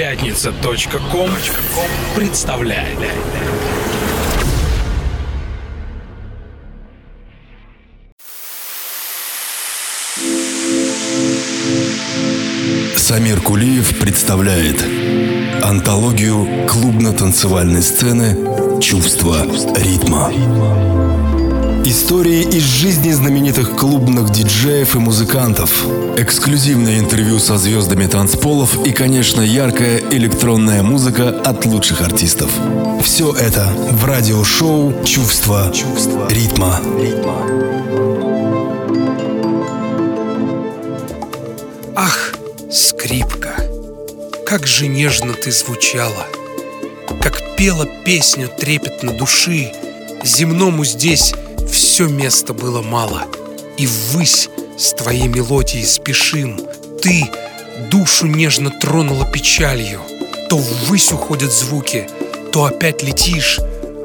Пятница.ком представляет. Самир Кулиев представляет антологию клубно-танцевальной сцены «Чувство ритма». Истории из жизни знаменитых клубных диджеев и музыкантов. Эксклюзивное интервью со звездами танцполов и, конечно, яркая электронная музыка от лучших артистов. Все это в радиошоу «Чувство, ритма». Ах, скрипка, как же нежно ты звучала, Как пела песню трепетно души, Земному здесь все места было мало, И ввысь с твоей мелодией спешим. Ты душу нежно тронула печалью, То ввысь уходят звуки, то опять летишь,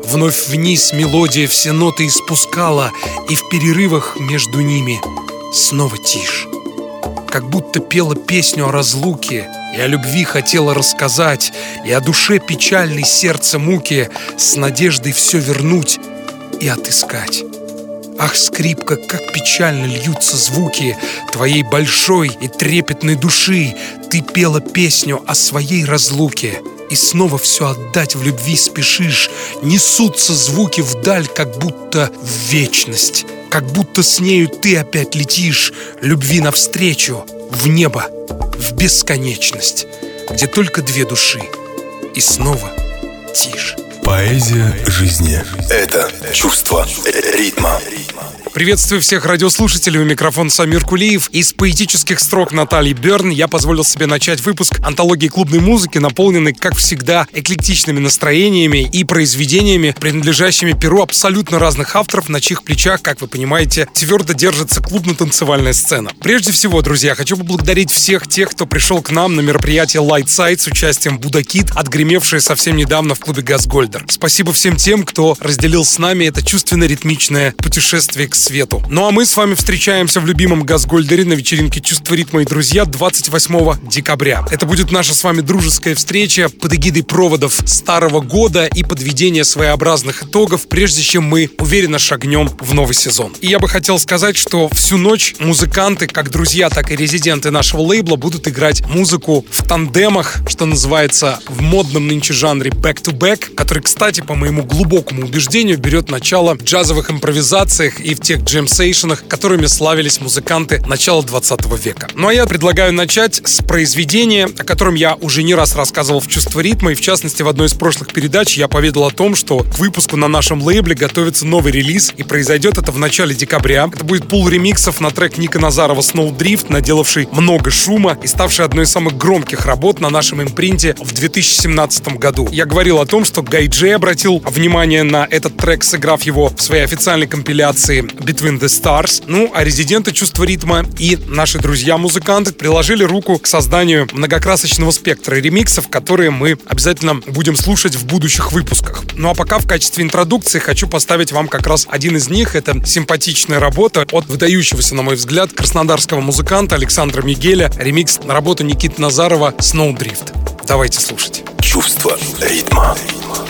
Вновь вниз мелодия все ноты испускала, И в перерывах между ними снова тишь как будто пела песню о разлуке, и о любви хотела рассказать, и о душе печальной сердце муки, с надеждой все вернуть и отыскать. Ах, скрипка, как печально льются звуки Твоей большой и трепетной души. Ты пела песню о своей разлуке И снова все отдать в любви спешишь. Несутся звуки вдаль, как будто в вечность Как будто с нею ты опять летишь. Любви навстречу, в небо, в бесконечность Где только две души И снова тишь Поэзия жизни – это чувство ритма. Приветствую всех радиослушателей. У микрофона Самир Кулиев. Из поэтических строк Натальи Берн я позволил себе начать выпуск антологии клубной музыки, наполненный, как всегда, эклектичными настроениями и произведениями, принадлежащими перу абсолютно разных авторов, на чьих плечах, как вы понимаете, твердо держится клубно-танцевальная сцена. Прежде всего, друзья, хочу поблагодарить всех тех, кто пришел к нам на мероприятие Light Side с участием Будакит, отгремевшее совсем недавно в клубе Газгольдер. Спасибо всем тем, кто разделил с нами это чувственно-ритмичное путешествие к свету. Ну а мы с вами встречаемся в любимом Газгольдере на вечеринке «Чувство ритма и друзья» 28 декабря. Это будет наша с вами дружеская встреча под эгидой проводов старого года и подведения своеобразных итогов, прежде чем мы уверенно шагнем в новый сезон. И я бы хотел сказать, что всю ночь музыканты, как друзья, так и резиденты нашего лейбла будут играть музыку в тандемах, что называется в модном нынче жанре back-to-back, который, кстати, по моему глубокому убеждению, берет начало в джазовых импровизациях и в тех джемсейшенах, которыми славились музыканты начала 20 века. Ну а я предлагаю начать с произведения, о котором я уже не раз рассказывал в «Чувство ритма», и в частности в одной из прошлых передач я поведал о том, что к выпуску на нашем лейбле готовится новый релиз, и произойдет это в начале декабря. Это будет пул ремиксов на трек Ника Назарова «Snowdrift», наделавший много шума и ставший одной из самых громких работ на нашем импринте в 2017 году. Я говорил о том, что Гай Джей обратил внимание на этот трек, сыграв его в своей официальной компиляции Between the Stars. Ну, а резиденты чувства ритма и наши друзья-музыканты приложили руку к созданию многокрасочного спектра ремиксов, которые мы обязательно будем слушать в будущих выпусках. Ну а пока в качестве интродукции хочу поставить вам как раз один из них. Это симпатичная работа от выдающегося, на мой взгляд, краснодарского музыканта Александра Мигеля. Ремикс на работу Никиты Назарова «Snowdrift». Давайте слушать. Чувство ритма. ритма.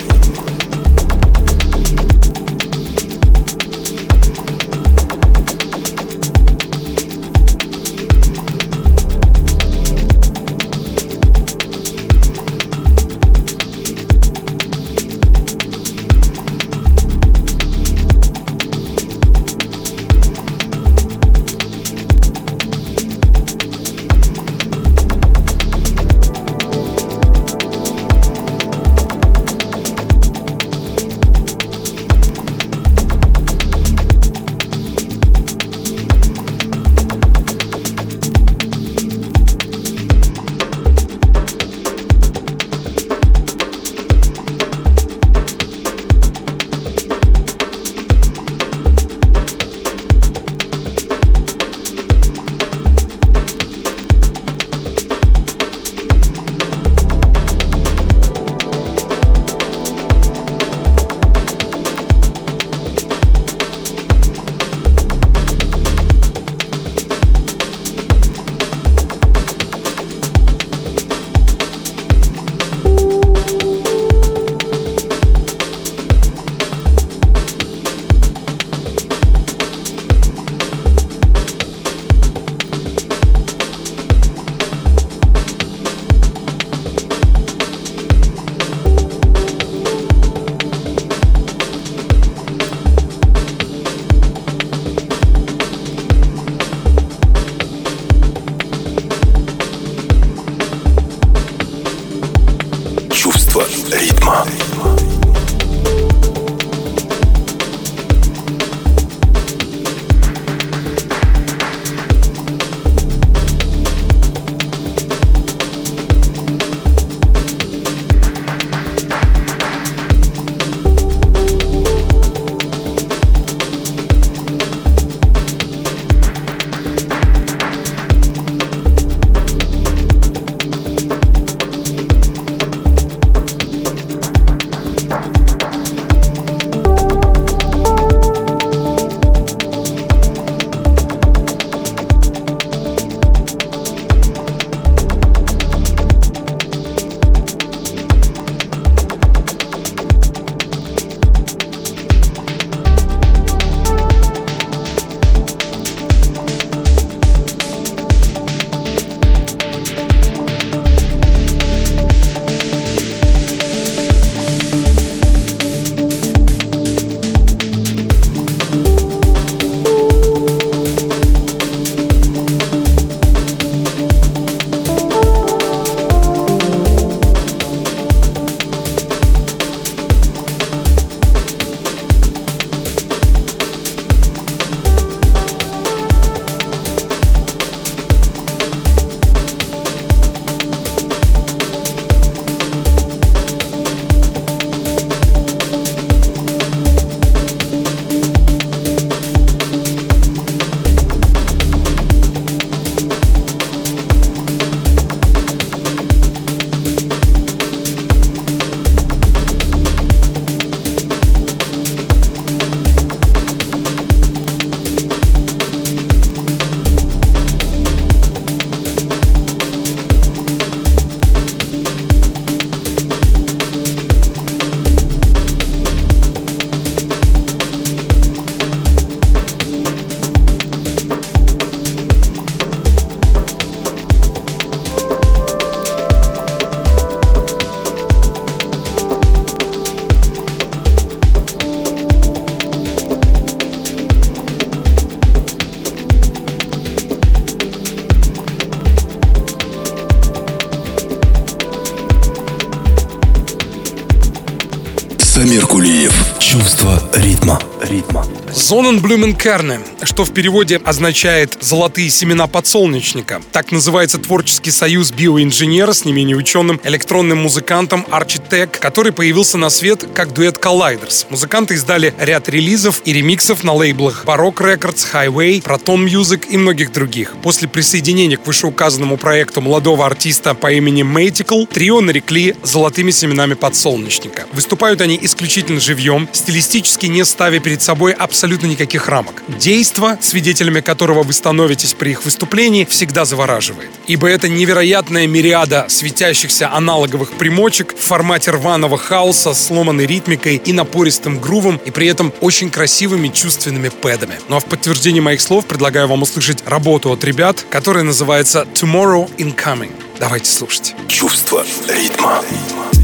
Зоненблюменкерне, что в переводе означает «золотые семена подсолнечника». Так называется творческий союз биоинженера с не менее ученым электронным музыкантом Architect, который появился на свет как дуэт Colliders. Музыканты издали ряд релизов и ремиксов на лейблах Baroque Records, Highway, Proton Music и многих других. После присоединения к вышеуказанному проекту молодого артиста по имени Matical, трио нарекли «золотыми семенами подсолнечника». Выступают они исключительно живьем, стилистически не ставя перед собой абсолютно абсолютно никаких рамок. Действо, свидетелями которого вы становитесь при их выступлении, всегда завораживает. Ибо это невероятная мириада светящихся аналоговых примочек в формате рваного хаоса, сломанной ритмикой и напористым грувом, и при этом очень красивыми чувственными пэдами. Ну а в подтверждение моих слов предлагаю вам услышать работу от ребят, которая называется Tomorrow Incoming. Давайте слушать. Чувство ритма. ритма.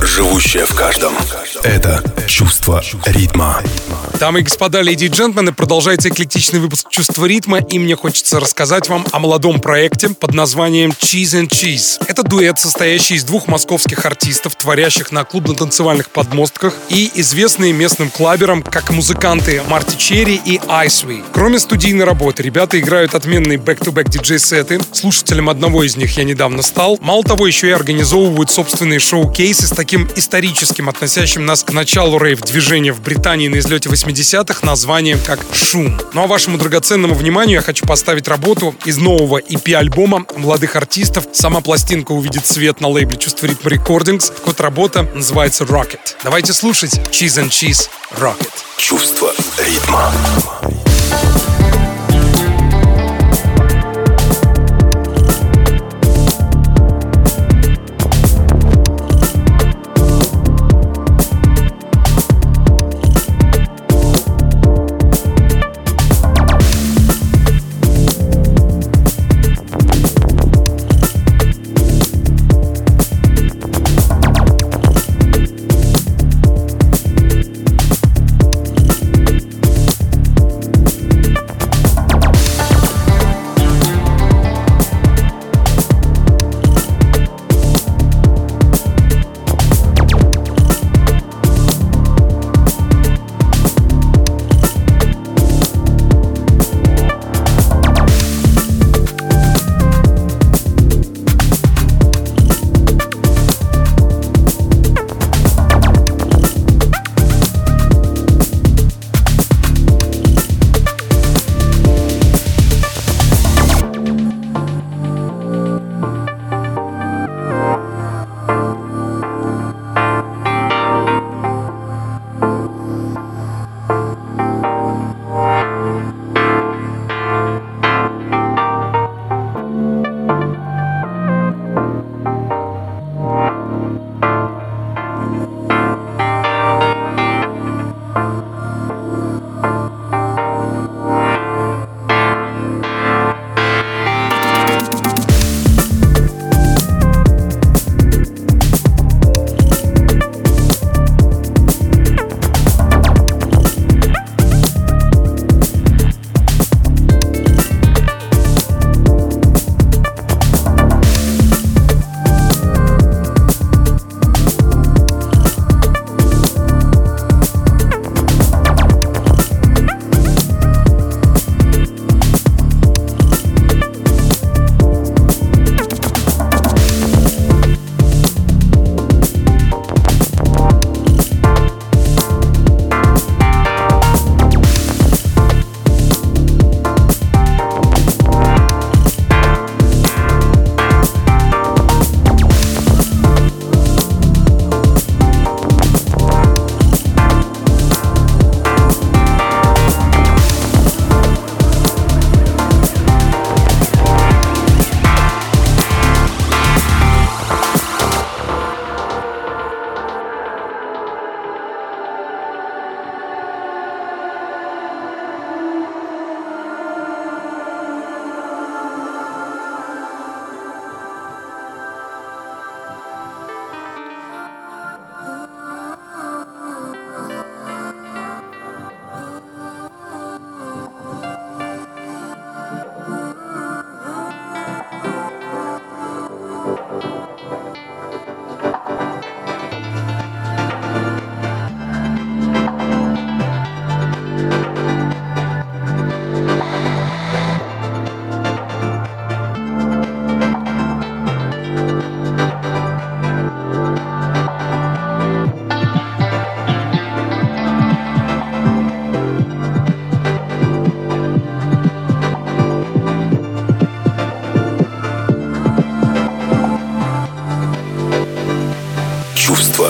Живущее в каждом. Это чувство ритма. Дамы и господа, леди и джентльмены, продолжается эклектичный выпуск «Чувство ритма», и мне хочется рассказать вам о молодом проекте под названием «Cheese and Cheese». Это дуэт, состоящий из двух московских артистов, творящих на клубно-танцевальных подмостках и известные местным клаберам, как музыканты Марти Черри и Айсвей. Кроме студийной работы, ребята играют отменные back-to-back диджей-сеты. Слушателем одного из них я недавно стал. Мало того, еще и организовывают собственные шоу-кейсы с таким историческим, относящим нас к началу рейв-движения в Британии на излете 80-х названием как «Shoom». Ну а вашему драгоценному вниманию я хочу поставить работу из нового EP-альбома молодых артистов. Сама пластинка увидит свет на лейбле «Чувство ритма рекордингс». Код работа называется «Rocket». Давайте слушать «Cheese and Cheese Rocket». Чувство ритма. Чувство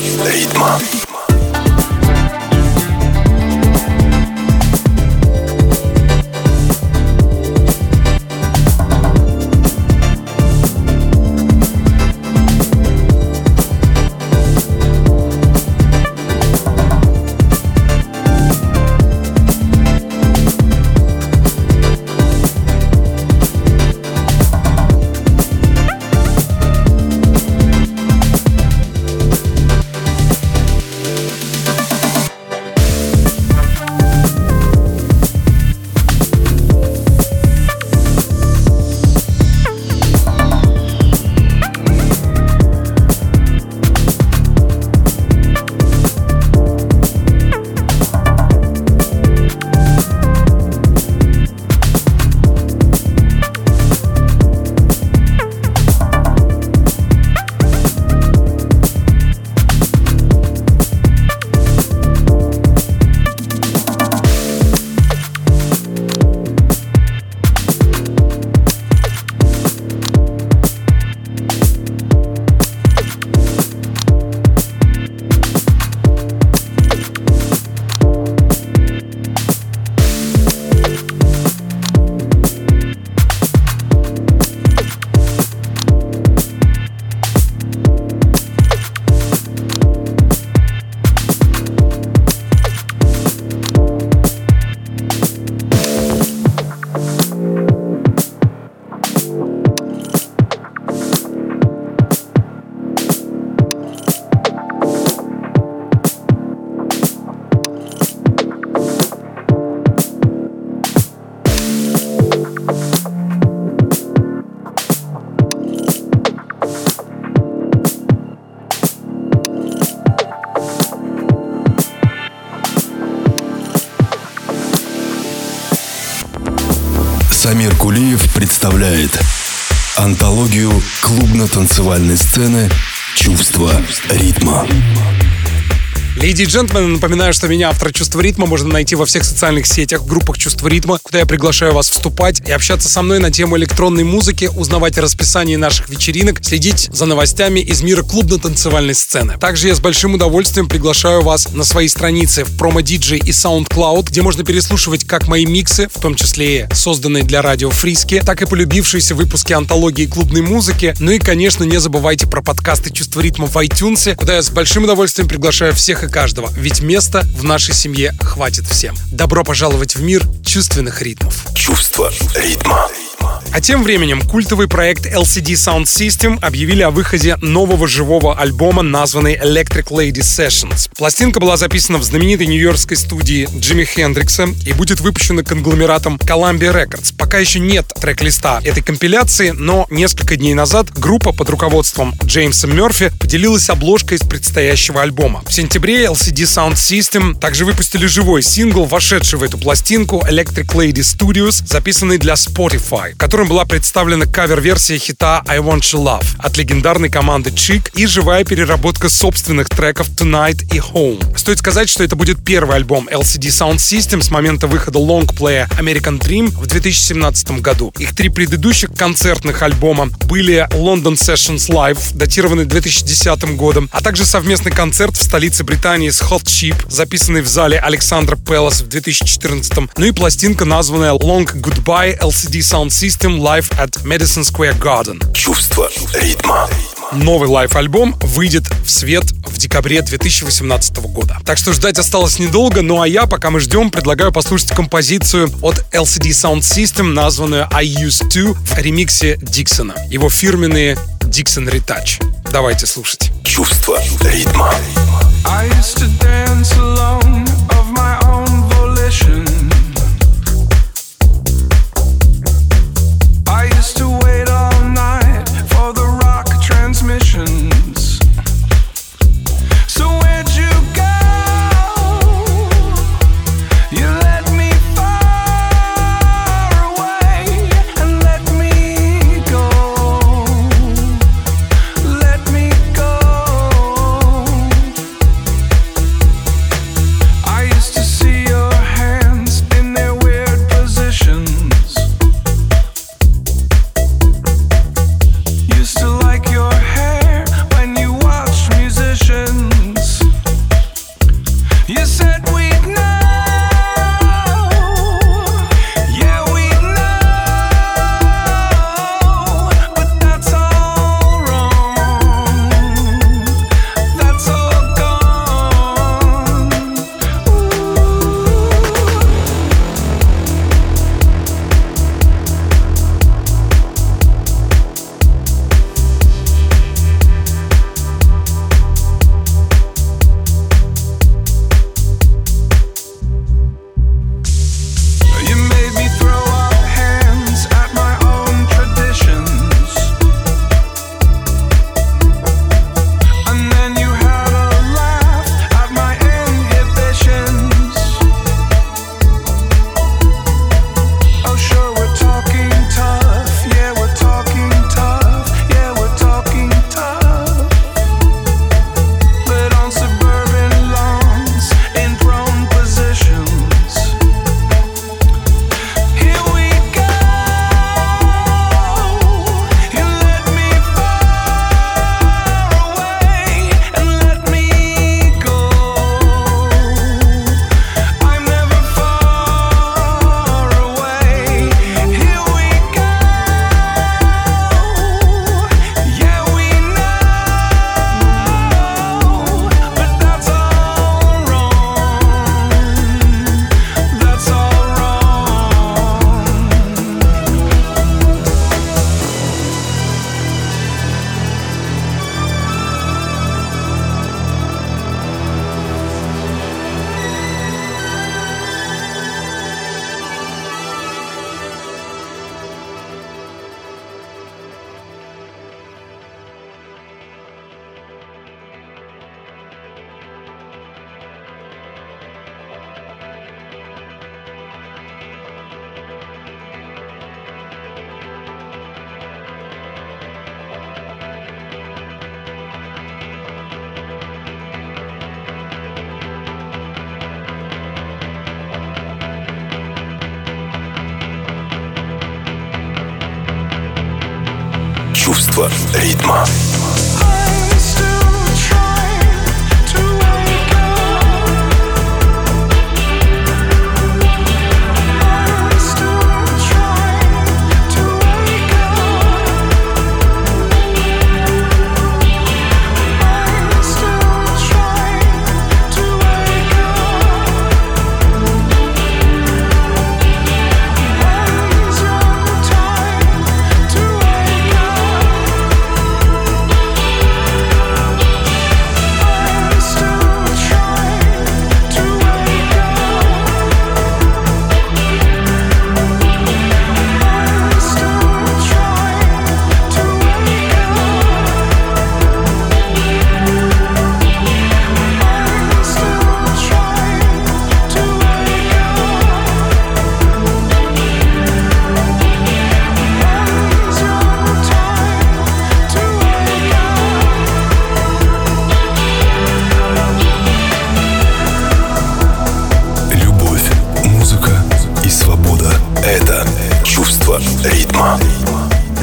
ритма. Клубно-танцевальной сцены Леди джентльмены, напоминаю, что меня, автора «Чувства ритма», можно найти во всех социальных сетях, в группах «Чувство ритма», куда я приглашаю вас вступать и общаться со мной на тему электронной музыки, узнавать о расписании наших вечеринок, следить за новостями из мира клубно-танцевальной сцены. Также я с большим удовольствием приглашаю вас на свои страницы в промо DJ и SoundCloud, где можно переслушивать как мои миксы, в том числе созданные для радио Фриски, так и полюбившиеся выпуски антологии клубной музыки. Ну и, конечно, не забывайте про подкасты «Чувство ритма» в iTunes, куда я с большим удовольствием приглашаю всех и каждого, ведь места в нашей семье хватит всем. Добро пожаловать в мир чувственных ритмов. Чувство ритма. А тем временем культовый проект LCD Sound System объявили о выходе нового живого альбома, названный Electric Lady Sessions. Пластинка была записана в знаменитой нью-йоркской студии Джимми Хендрикса и будет выпущена конгломератом Columbia Records. Пока еще нет трек-листа этой компиляции, но несколько дней назад группа под руководством Джеймса Мерфи поделилась обложкой из предстоящего альбома. В сентябре LCD Sound System также выпустили живой сингл, вошедший в эту пластинку Electric Lady Studios, записанный для Spotify, которым была представлена кавер-версия хита I Want You Love от легендарной команды Chick и живая переработка собственных треков Tonight и Home. Стоит сказать, что это будет первый альбом LCD Sound System с момента выхода лонгплея American Dream в 2017 году. Их три предыдущих концертных альбома были London Sessions Live, датированный 2010 годом, а также совместный концерт в столице Британии с Hot Chip, записанный в зале Александра Пелос в 2014, ну и пластинка, названная Long Goodbye LCD Sound System Live at Madison Square Garden. Чувство ритма. Новый live-альбом выйдет в свет в декабре 2018 года. Так что ждать осталось недолго, ну а я, пока мы ждем, предлагаю послушать композицию от LCD Soundsystem, названную I Used To в ремиксе Диксона. Его фирменные Dixon Retouch. Давайте слушать. Чувство ритма. I used to dance alone of my own volition.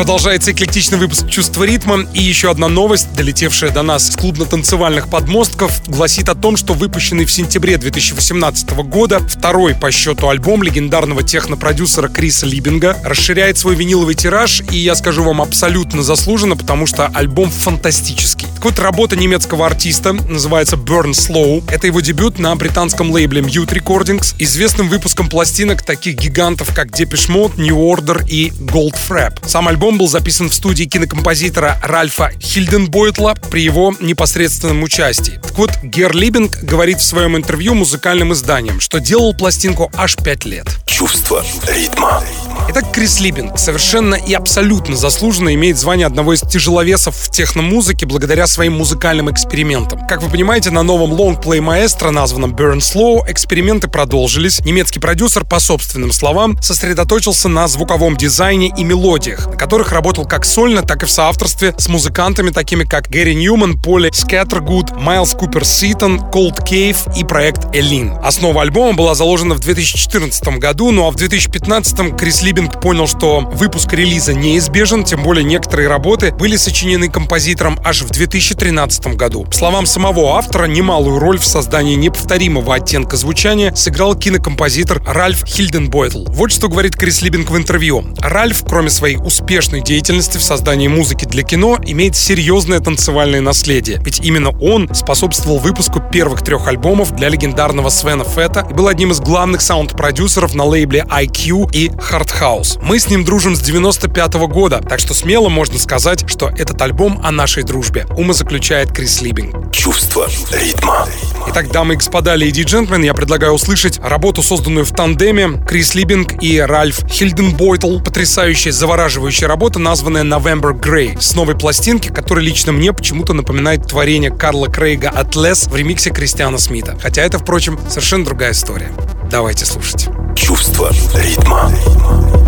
Продолжается эклектичный выпуск «Чувство ритма». И еще одна новость, долетевшая до нас с клубно-танцевальных подмостков, гласит о том, что выпущенный в сентябре 2018 года второй по счету альбом легендарного технопродюсера Криса Либинга расширяет свой виниловый тираж, и я скажу вам абсолютно заслуженно, потому что альбом фантастический. Так вот, работа немецкого артиста называется Burn Slow. Это его дебют на британском лейбле Mute Recordings, известным выпуском пластинок таких гигантов, как Depeche Mode, New Order и Goldfrapp. Сам альбом Альбом был записан в студии кинокомпозитора Ральфа Хильденбойтла при его непосредственном участии. Так вот, Гер Либинг говорит в своем интервью музыкальным изданиям, что делал пластинку аж пять лет. Чувство ритма. Итак, Крис Либинг совершенно и абсолютно заслуженно имеет звание одного из тяжеловесов в техномузыке благодаря своим музыкальным экспериментам. Как вы понимаете, на новом лонгплей маэстро, названном Burn Slow, эксперименты продолжились. Немецкий продюсер, по собственным словам, сосредоточился на звуковом дизайне и мелодиях, на которых работал как сольно, так и в соавторстве с музыкантами, такими как Гэри Ньюман, Поли Скаттергуд, Майлз Купер Ситон, Cold Cave и проект Элин. Основа альбома была заложена в 2014 году, ну а в 2015 Крис Либинг понял, что выпуск релиза неизбежен, тем более некоторые работы были сочинены композитором аж в 2013 году. По словам самого автора, немалую роль в создании неповторимого оттенка звучания сыграл кинокомпозитор Ральф Хильденбойтл. Вот что говорит Крис Либинг в интервью. Ральф, кроме своей успешной деятельности в создании музыки для кино, имеет серьезное танцевальное наследие. Ведь именно он способствовал выпуску первых трех альбомов для легендарного Свена Фета и был одним из главных саунд-продюсеров на лейбле IQ и Hard House. House. Мы с ним дружим с 95 -го года, так что смело можно сказать, что этот альбом о нашей дружбе. Ума заключает Крис Либинг. Чувство ритма. Итак, дамы и господа, леди и джентльмены, я предлагаю услышать работу, созданную в тандеме Крис Либинг и Ральф Хильденбойтл. Потрясающая, завораживающая работа, названная November Grey, с новой пластинки, которая лично мне почему-то напоминает творение Карла Крейга «Атлес» в ремиксе Кристиана Смита. Хотя это, впрочем, совершенно другая история. Давайте слушать. Чувство ритма. ритма.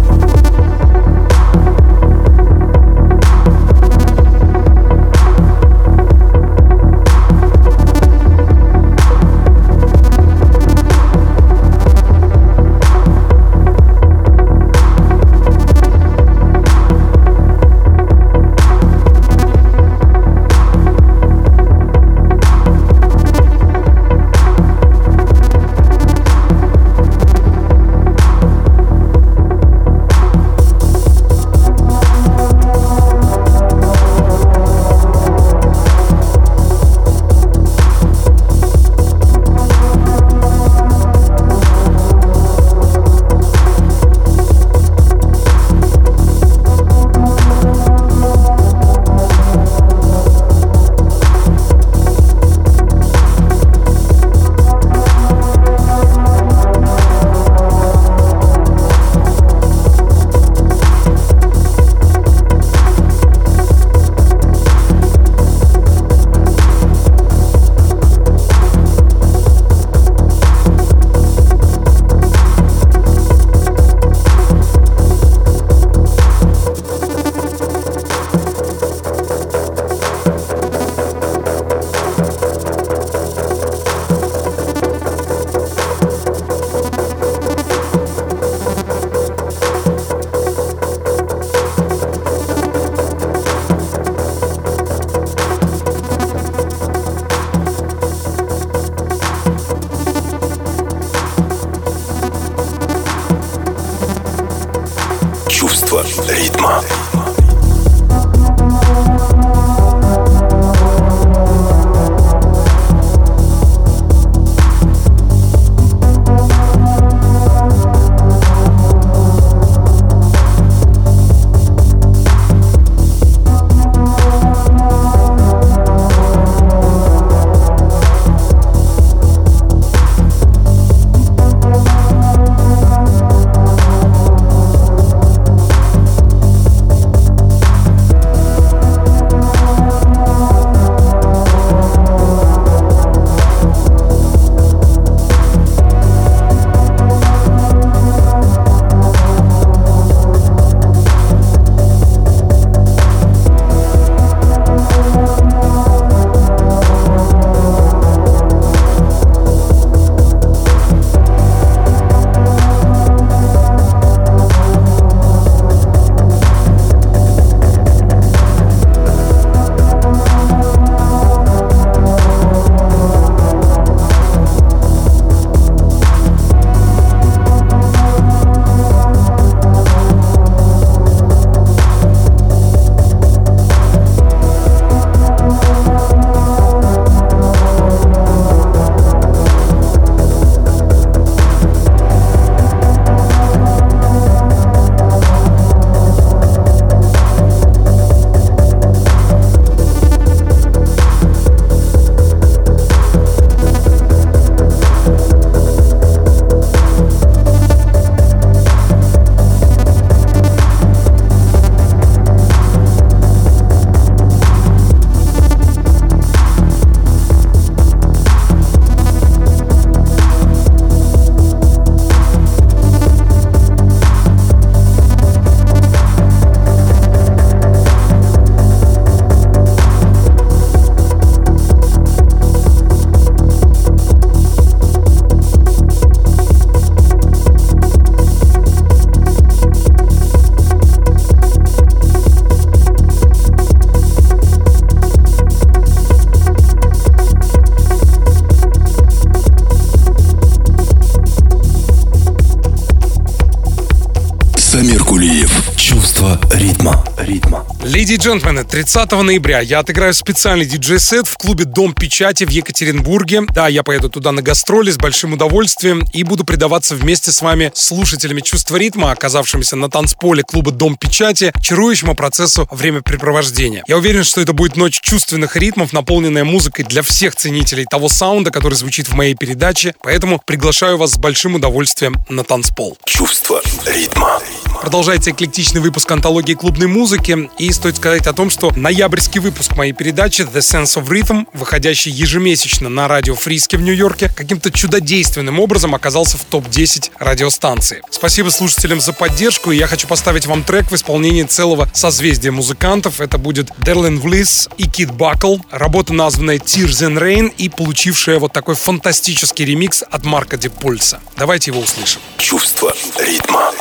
Джентльмены, 30 ноября я отыграю специальный диджей-сет в клубе «Дом печати» в Екатеринбурге. Да, я поеду туда на гастроли с большим удовольствием и буду предаваться вместе с вами, слушателями чувства ритма, оказавшимися на танцполе клуба «Дом печати», чарующему процессу времяпрепровождения. Я уверен, что это будет ночь чувственных ритмов, наполненная музыкой для всех ценителей того саунда, который звучит в моей передаче, поэтому приглашаю вас с большим удовольствием на танцпол. Чувство ритма. Продолжается эклектичный выпуск антологии клубной музыки. И стоит сказать о том, что ноябрьский выпуск моей передачи The Sense of Rhythm, выходящий ежемесячно на радио Фриске в Нью-Йорке, каким-то чудодейственным образом оказался в топ-10 радиостанции. Спасибо слушателям за поддержку, и я хочу поставить вам трек в исполнении целого созвездия музыкантов. Это будет Дерлин Влис и Кит Бакл, работа, названная Tears and Rain и получившая вот такой фантастический ремикс от Марка Депульса. Давайте его услышим. Чувство ритма.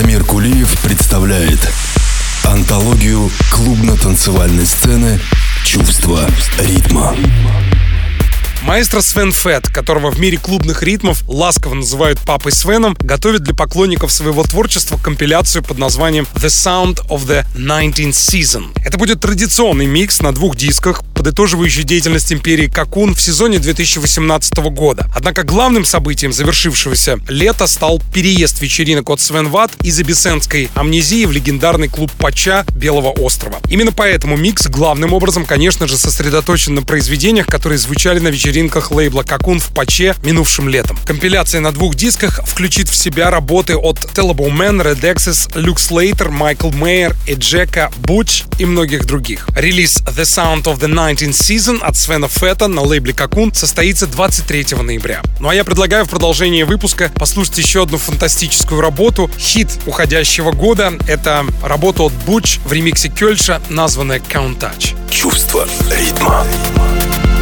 Самир Кулиев представляет антологию клубно-танцевальной сцены «Чувство ритма». Маэстро Свен Фетт, которого в мире клубных ритмов ласково называют папой Свеном, готовит для поклонников своего творчества компиляцию под названием The Sound of the 19th Season. Это будет традиционный микс на двух дисках, подытоживающий деятельность империи Какун в сезоне 2018 года. Однако главным событием завершившегося лета стал переезд вечеринок от Свен Ват из Абиссенской амнезии в легендарный клуб Пача Белого острова. Именно поэтому микс главным образом, конечно же, сосредоточен на произведениях, которые звучали на вечеринках вечеринках лейбла Какун в Паче минувшим летом. Компиляция на двух дисках включит в себя работы от Tellable Man, Red Axis, Люк Слейтер, Майкл Мейер, Эджека, Буч и многих других. Релиз The Sound of the 19th Season от Свена Фета на лейбле Какун состоится 23 ноября. Ну а я предлагаю в продолжение выпуска послушать еще одну фантастическую работу, хит уходящего года. Это работа от Буч в ремиксе Кёльша, названная Count Touch. Чувство ритма. Thank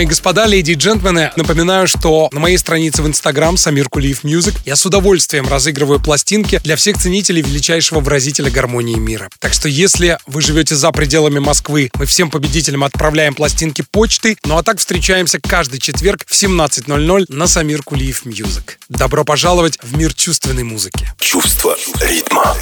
Дамы и господа, леди и джентльмены, напоминаю, что на моей странице в Инстаграм Самир Кулиев Music я с удовольствием разыгрываю пластинки для всех ценителей величайшего выразителя гармонии мира. Так что если вы живете за пределами Москвы, мы всем победителям отправляем пластинки почтой, ну а так встречаемся каждый четверг в 17.00 на Самир Кулиев Music. Добро пожаловать в мир чувственной музыки. Чувство ритма.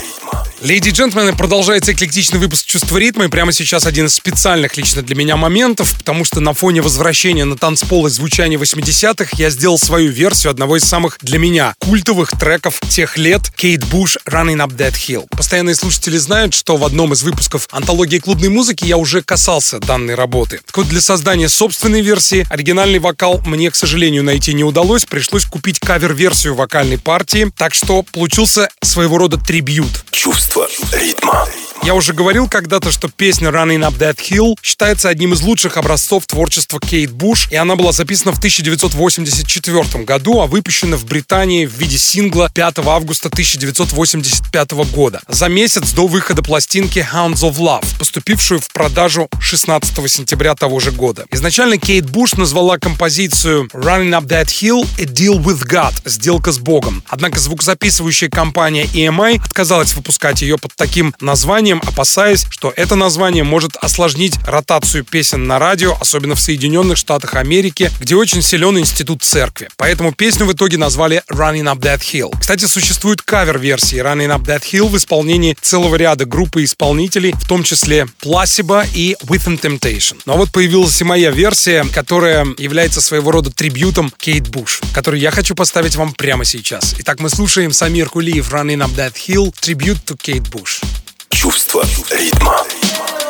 Леди и джентльмены, продолжается эклектичный выпуск «Чувство ритма», и прямо сейчас один из специальных лично для меня моментов, потому что на фоне возвращения на танцпол и звучания 80-х я сделал свою версию одного из самых для меня культовых треков тех лет Кейт Буш «Running Up That Hill». Постоянные слушатели знают, что в одном из выпусков антологии клубной музыки я уже касался данной работы. Так вот, для создания собственной версии оригинальный вокал мне, к сожалению, найти не удалось, пришлось купить кавер-версию вокальной партии, так что получился своего рода трибьют. Чувство ритма. Я уже говорил когда-то, что песня Running Up That Hill считается одним из лучших образцов творчества Кейт Буш, и она была записана в 1984 году, а выпущена в Британии в виде сингла 5 августа 1985 года, за месяц до выхода пластинки Hounds of Love, поступившую в продажу 16 сентября того же года. Изначально Кейт Буш назвала композицию Running Up That Hill A Deal with God, сделка с Богом. Однако звукозаписывающая компания EMI отказалась выпускать ее под таким названием, опасаясь, что это название может осложнить ротацию песен на радио, особенно в Соединенных Штатах Америки, где очень силен институт церкви. Поэтому песню в итоге назвали Running Up That Hill. Кстати, существует кавер-версии Running Up That Hill в исполнении целого ряда группы исполнителей, в том числе Placebo и Within Temptation. Но вот появилась и моя версия, которая является своего рода трибютом Кейт Буш, который я хочу поставить вам прямо сейчас. Итак, мы слушаем Самир Кулиев Running Up That Hill, трибют to Кейт Буш. Чувство ритма. Еще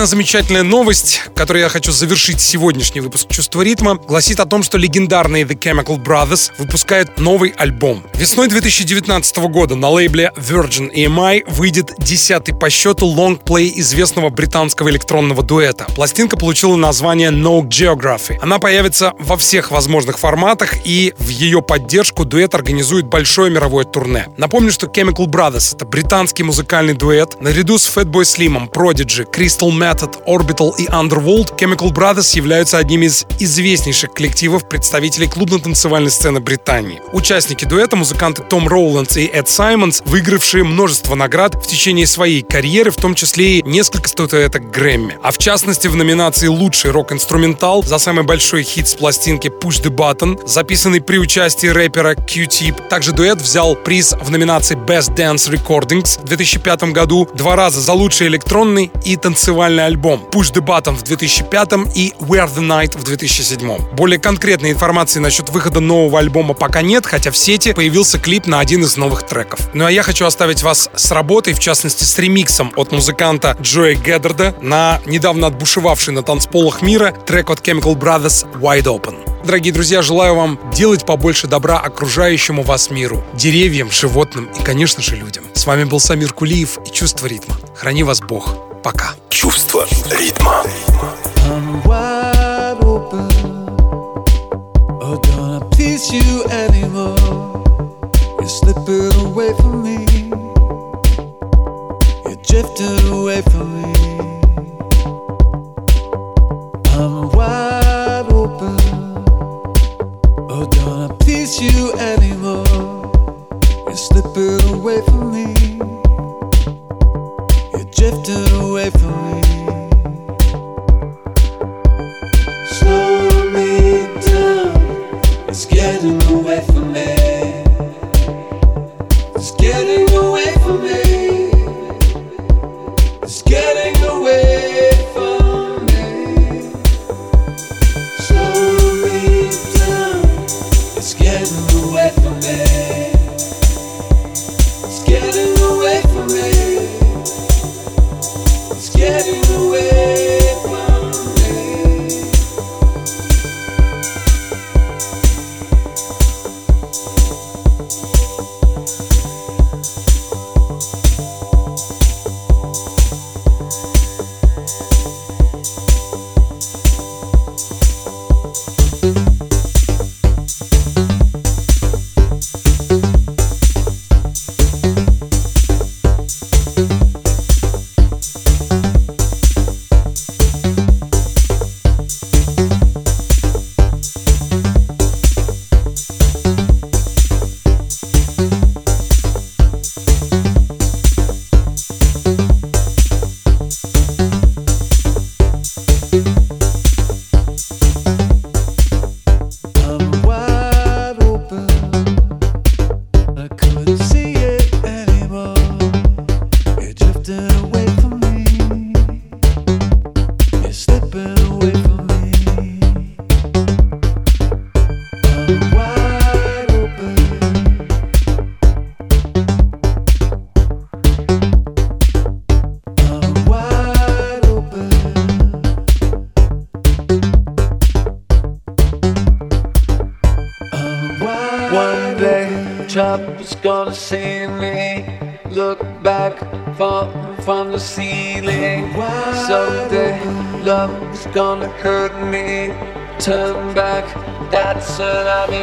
одна замечательная новость, которой я хочу завершить сегодняшний выпуск «Чувство ритма», гласит о том, что легендарные The Chemical Brothers выпускают новый альбом. Весной 2019 года на лейбле Virgin EMI выйдет десятый по счету лонгплей известного британского электронного дуэта. Пластинка получила название No Geography. Она появится во всех возможных форматах, и в ее поддержку дуэт организует большое мировое турне. Напомню, что Chemical Brothers — это британский музыкальный дуэт. Наряду с Fatboy Slim, Prodigy, Crystal Method, Orbital и Underworld Chemical Brothers являются одними из известнейших коллективов представителей клубно-танцевальной сцены Британии. Участники дуэта — музыканты Том Роуландс и Эд Саймонс, выигравшие множество наград в течение своей карьеры, в том числе и несколько статуэток Грэмми. А в частности, в номинации «Лучший рок-инструментал» за самый большой хит с пластинки Push the Button, записанный при участии рэпера Q-Tip. Также дуэт взял приз в номинации Best Dance Recordings в 2005 году, два раза за лучший электронный и танцевальный альбом Push the Button в 2005 и Wear the Night в 2007. Более конкретной информации насчет выхода нового альбома пока нет, хотя в сети появился клип на один из новых треков. Ну а я хочу оставить вас с работой, в частности с ремиксом от музыканта Джоя Геддарда на недавно отбушевавший на танцполах мира трек от Chemical Brothers Wide Open. Дорогие друзья, желаю вам делать побольше добра окружающему вас миру, деревьям, животным и, конечно же, людям. С вами был Самир Кулиев и «Чувство ритма». Храни вас Бог. Пока. Чувство ритма. Slipping away from me. Please you anymore? You're slipping away from me. You're drifting away from me. Slow me down. It's getting away from me. It's getting away from me. tsunami